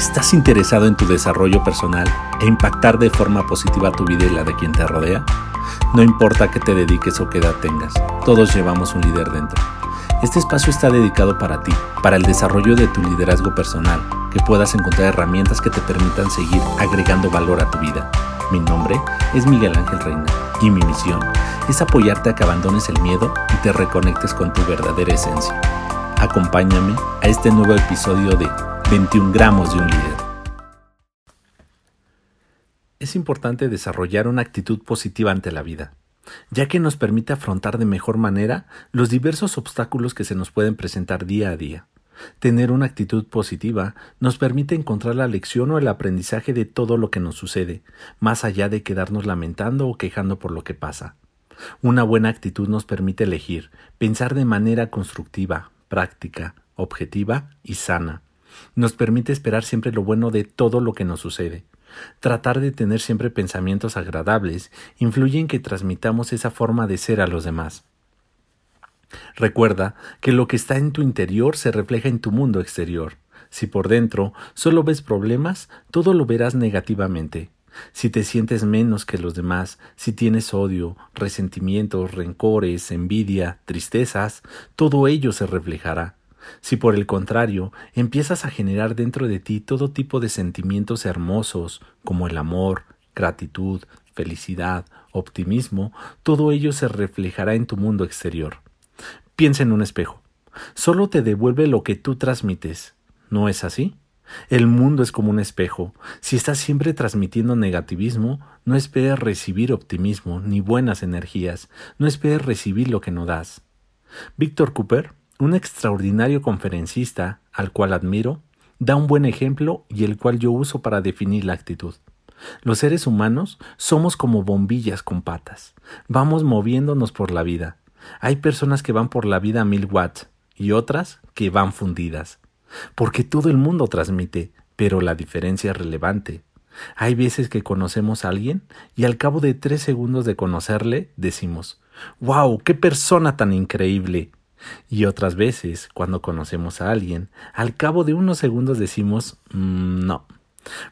¿Estás interesado en tu desarrollo personal e impactar de forma positiva tu vida y la de quien te rodea? No importa qué te dediques o qué edad tengas, todos llevamos un líder dentro. Este espacio está dedicado para ti, para el desarrollo de tu liderazgo personal, que puedas encontrar herramientas que te permitan seguir agregando valor a tu vida. Mi nombre es Miguel Ángel Reina y mi misión es apoyarte a que abandones el miedo y te reconectes con tu verdadera esencia. Acompáñame a este nuevo episodio de 21 gramos de un líder. Es importante desarrollar una actitud positiva ante la vida, ya que nos permite afrontar de mejor manera los diversos obstáculos que se nos pueden presentar día a día. Tener una actitud positiva nos permite encontrar la lección o el aprendizaje de todo lo que nos sucede, más allá de quedarnos lamentando o quejando por lo que pasa. Una buena actitud nos permite elegir, pensar de manera constructiva, práctica, objetiva y sana, nos permite esperar siempre lo bueno de todo lo que nos sucede. Tratar de tener siempre pensamientos agradables influye en que transmitamos esa forma de ser a los demás. Recuerda que lo que está en tu interior se refleja en tu mundo exterior. Si por dentro solo ves problemas, todo lo verás negativamente. Si te sientes menos que los demás, si tienes odio, resentimientos, rencores, envidia, tristezas, todo ello se reflejará. Si por el contrario empiezas a generar dentro de ti todo tipo de sentimientos hermosos como el amor, gratitud, felicidad, optimismo, todo ello se reflejará en tu mundo exterior. Piensa en un espejo. Solo te devuelve lo que tú transmites. ¿No es así? El mundo es como un espejo. Si estás siempre transmitiendo negativismo, no esperes recibir optimismo ni buenas energías, no esperes recibir lo que no das. Víctor Cooper un extraordinario conferencista, al cual admiro, da un buen ejemplo y el cual yo uso para definir la actitud. Los seres humanos somos como bombillas con patas. Vamos moviéndonos por la vida. Hay personas que van por la vida a mil watts y otras que van fundidas. Porque todo el mundo transmite, pero la diferencia es relevante. Hay veces que conocemos a alguien y al cabo de tres segundos de conocerle decimos ¡Wow! ¡Qué persona tan increíble! Y otras veces, cuando conocemos a alguien, al cabo de unos segundos decimos mm, no,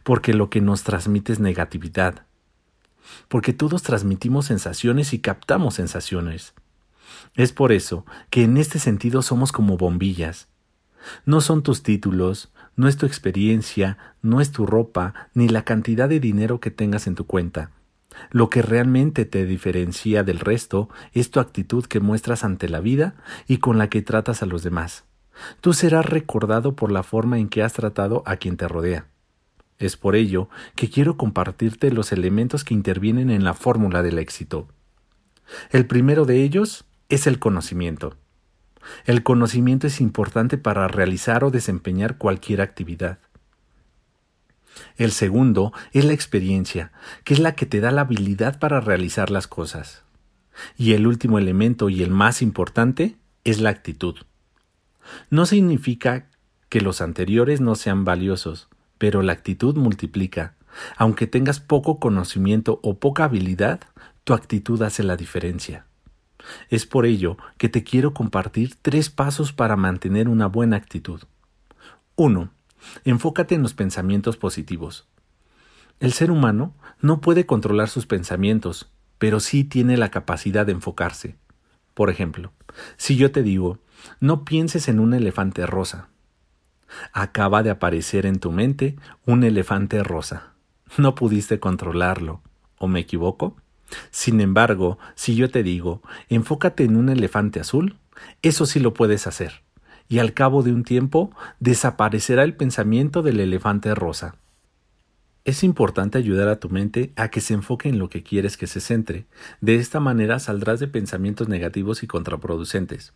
porque lo que nos transmite es negatividad. Porque todos transmitimos sensaciones y captamos sensaciones. Es por eso que en este sentido somos como bombillas. No son tus títulos, no es tu experiencia, no es tu ropa, ni la cantidad de dinero que tengas en tu cuenta lo que realmente te diferencia del resto es tu actitud que muestras ante la vida y con la que tratas a los demás. Tú serás recordado por la forma en que has tratado a quien te rodea. Es por ello que quiero compartirte los elementos que intervienen en la fórmula del éxito. El primero de ellos es el conocimiento. El conocimiento es importante para realizar o desempeñar cualquier actividad. El segundo es la experiencia, que es la que te da la habilidad para realizar las cosas. Y el último elemento y el más importante es la actitud. No significa que los anteriores no sean valiosos, pero la actitud multiplica. Aunque tengas poco conocimiento o poca habilidad, tu actitud hace la diferencia. Es por ello que te quiero compartir tres pasos para mantener una buena actitud. 1. Enfócate en los pensamientos positivos. El ser humano no puede controlar sus pensamientos, pero sí tiene la capacidad de enfocarse. Por ejemplo, si yo te digo, no pienses en un elefante rosa. Acaba de aparecer en tu mente un elefante rosa. No pudiste controlarlo. ¿O me equivoco? Sin embargo, si yo te digo, enfócate en un elefante azul, eso sí lo puedes hacer y al cabo de un tiempo desaparecerá el pensamiento del elefante rosa. Es importante ayudar a tu mente a que se enfoque en lo que quieres que se centre. De esta manera saldrás de pensamientos negativos y contraproducentes.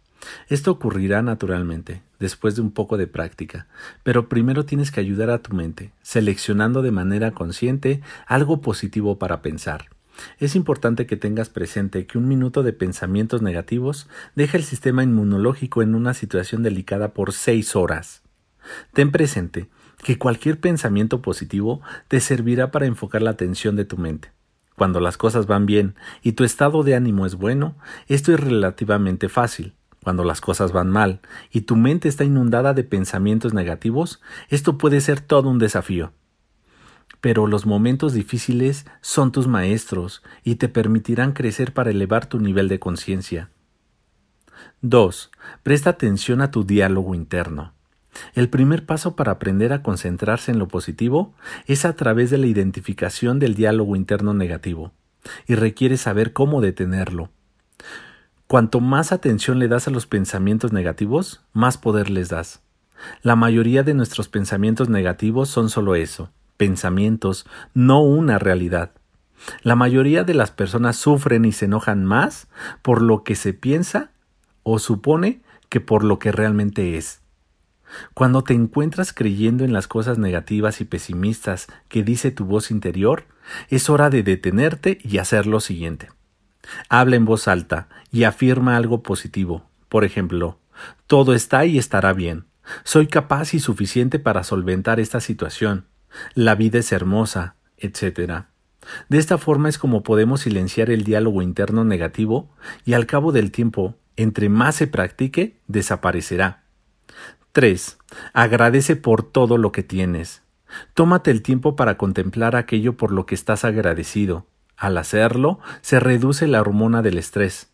Esto ocurrirá naturalmente, después de un poco de práctica, pero primero tienes que ayudar a tu mente, seleccionando de manera consciente algo positivo para pensar. Es importante que tengas presente que un minuto de pensamientos negativos deja el sistema inmunológico en una situación delicada por seis horas. Ten presente que cualquier pensamiento positivo te servirá para enfocar la atención de tu mente. Cuando las cosas van bien y tu estado de ánimo es bueno, esto es relativamente fácil, cuando las cosas van mal y tu mente está inundada de pensamientos negativos, esto puede ser todo un desafío. Pero los momentos difíciles son tus maestros y te permitirán crecer para elevar tu nivel de conciencia. 2. Presta atención a tu diálogo interno. El primer paso para aprender a concentrarse en lo positivo es a través de la identificación del diálogo interno negativo, y requiere saber cómo detenerlo. Cuanto más atención le das a los pensamientos negativos, más poder les das. La mayoría de nuestros pensamientos negativos son solo eso, pensamientos, no una realidad. La mayoría de las personas sufren y se enojan más por lo que se piensa o supone que por lo que realmente es. Cuando te encuentras creyendo en las cosas negativas y pesimistas que dice tu voz interior, es hora de detenerte y hacer lo siguiente. Habla en voz alta y afirma algo positivo. Por ejemplo, todo está y estará bien. Soy capaz y suficiente para solventar esta situación. La vida es hermosa, etc. De esta forma es como podemos silenciar el diálogo interno negativo y al cabo del tiempo, entre más se practique, desaparecerá. 3. Agradece por todo lo que tienes. Tómate el tiempo para contemplar aquello por lo que estás agradecido. Al hacerlo, se reduce la hormona del estrés.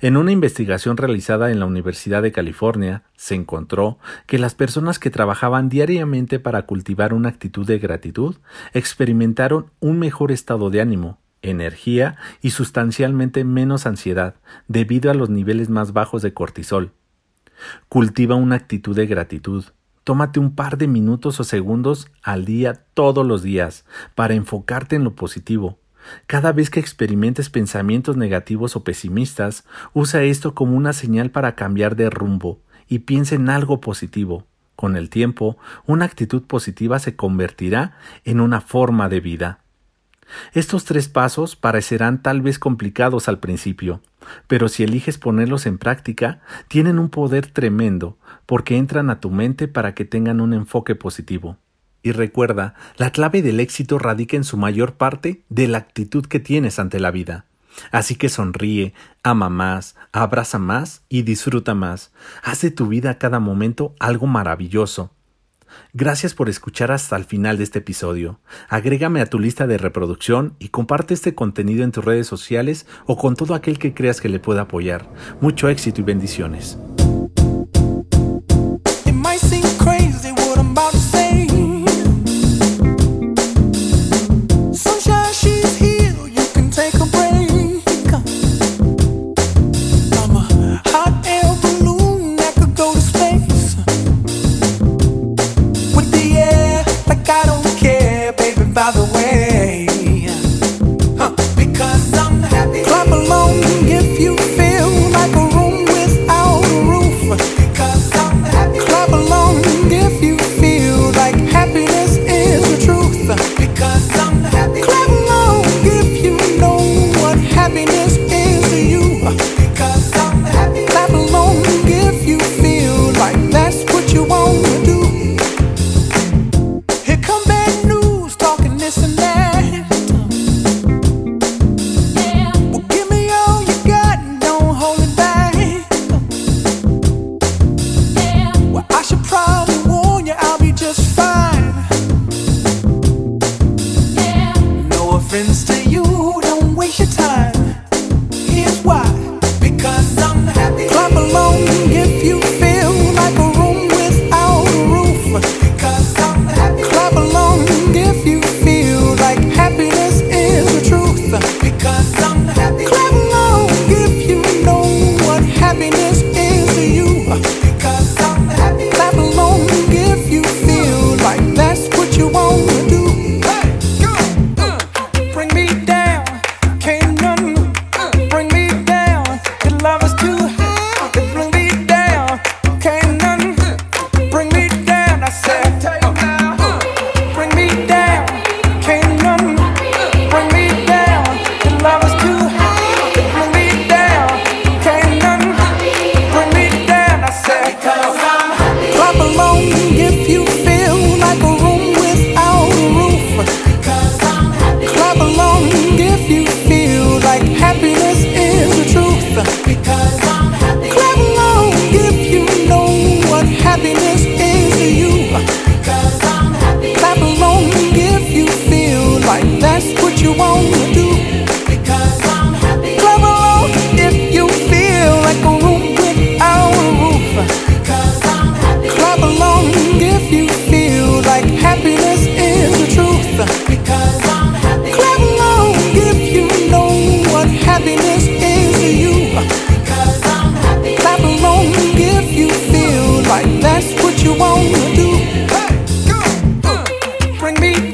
En una investigación realizada en la Universidad de California, se encontró que las personas que trabajaban diariamente para cultivar una actitud de gratitud experimentaron un mejor estado de ánimo, energía y sustancialmente menos ansiedad debido a los niveles más bajos de cortisol. Cultiva una actitud de gratitud. Tómate un par de minutos o segundos al día todos los días para enfocarte en lo positivo, cada vez que experimentes pensamientos negativos o pesimistas, usa esto como una señal para cambiar de rumbo y piensa en algo positivo. Con el tiempo, una actitud positiva se convertirá en una forma de vida. Estos tres pasos parecerán tal vez complicados al principio, pero si eliges ponerlos en práctica, tienen un poder tremendo porque entran a tu mente para que tengan un enfoque positivo. Y recuerda, la clave del éxito radica en su mayor parte de la actitud que tienes ante la vida. Así que sonríe, ama más, abraza más y disfruta más. Haz de tu vida a cada momento algo maravilloso. Gracias por escuchar hasta el final de este episodio. Agrégame a tu lista de reproducción y comparte este contenido en tus redes sociales o con todo aquel que creas que le pueda apoyar. Mucho éxito y bendiciones. by the bring me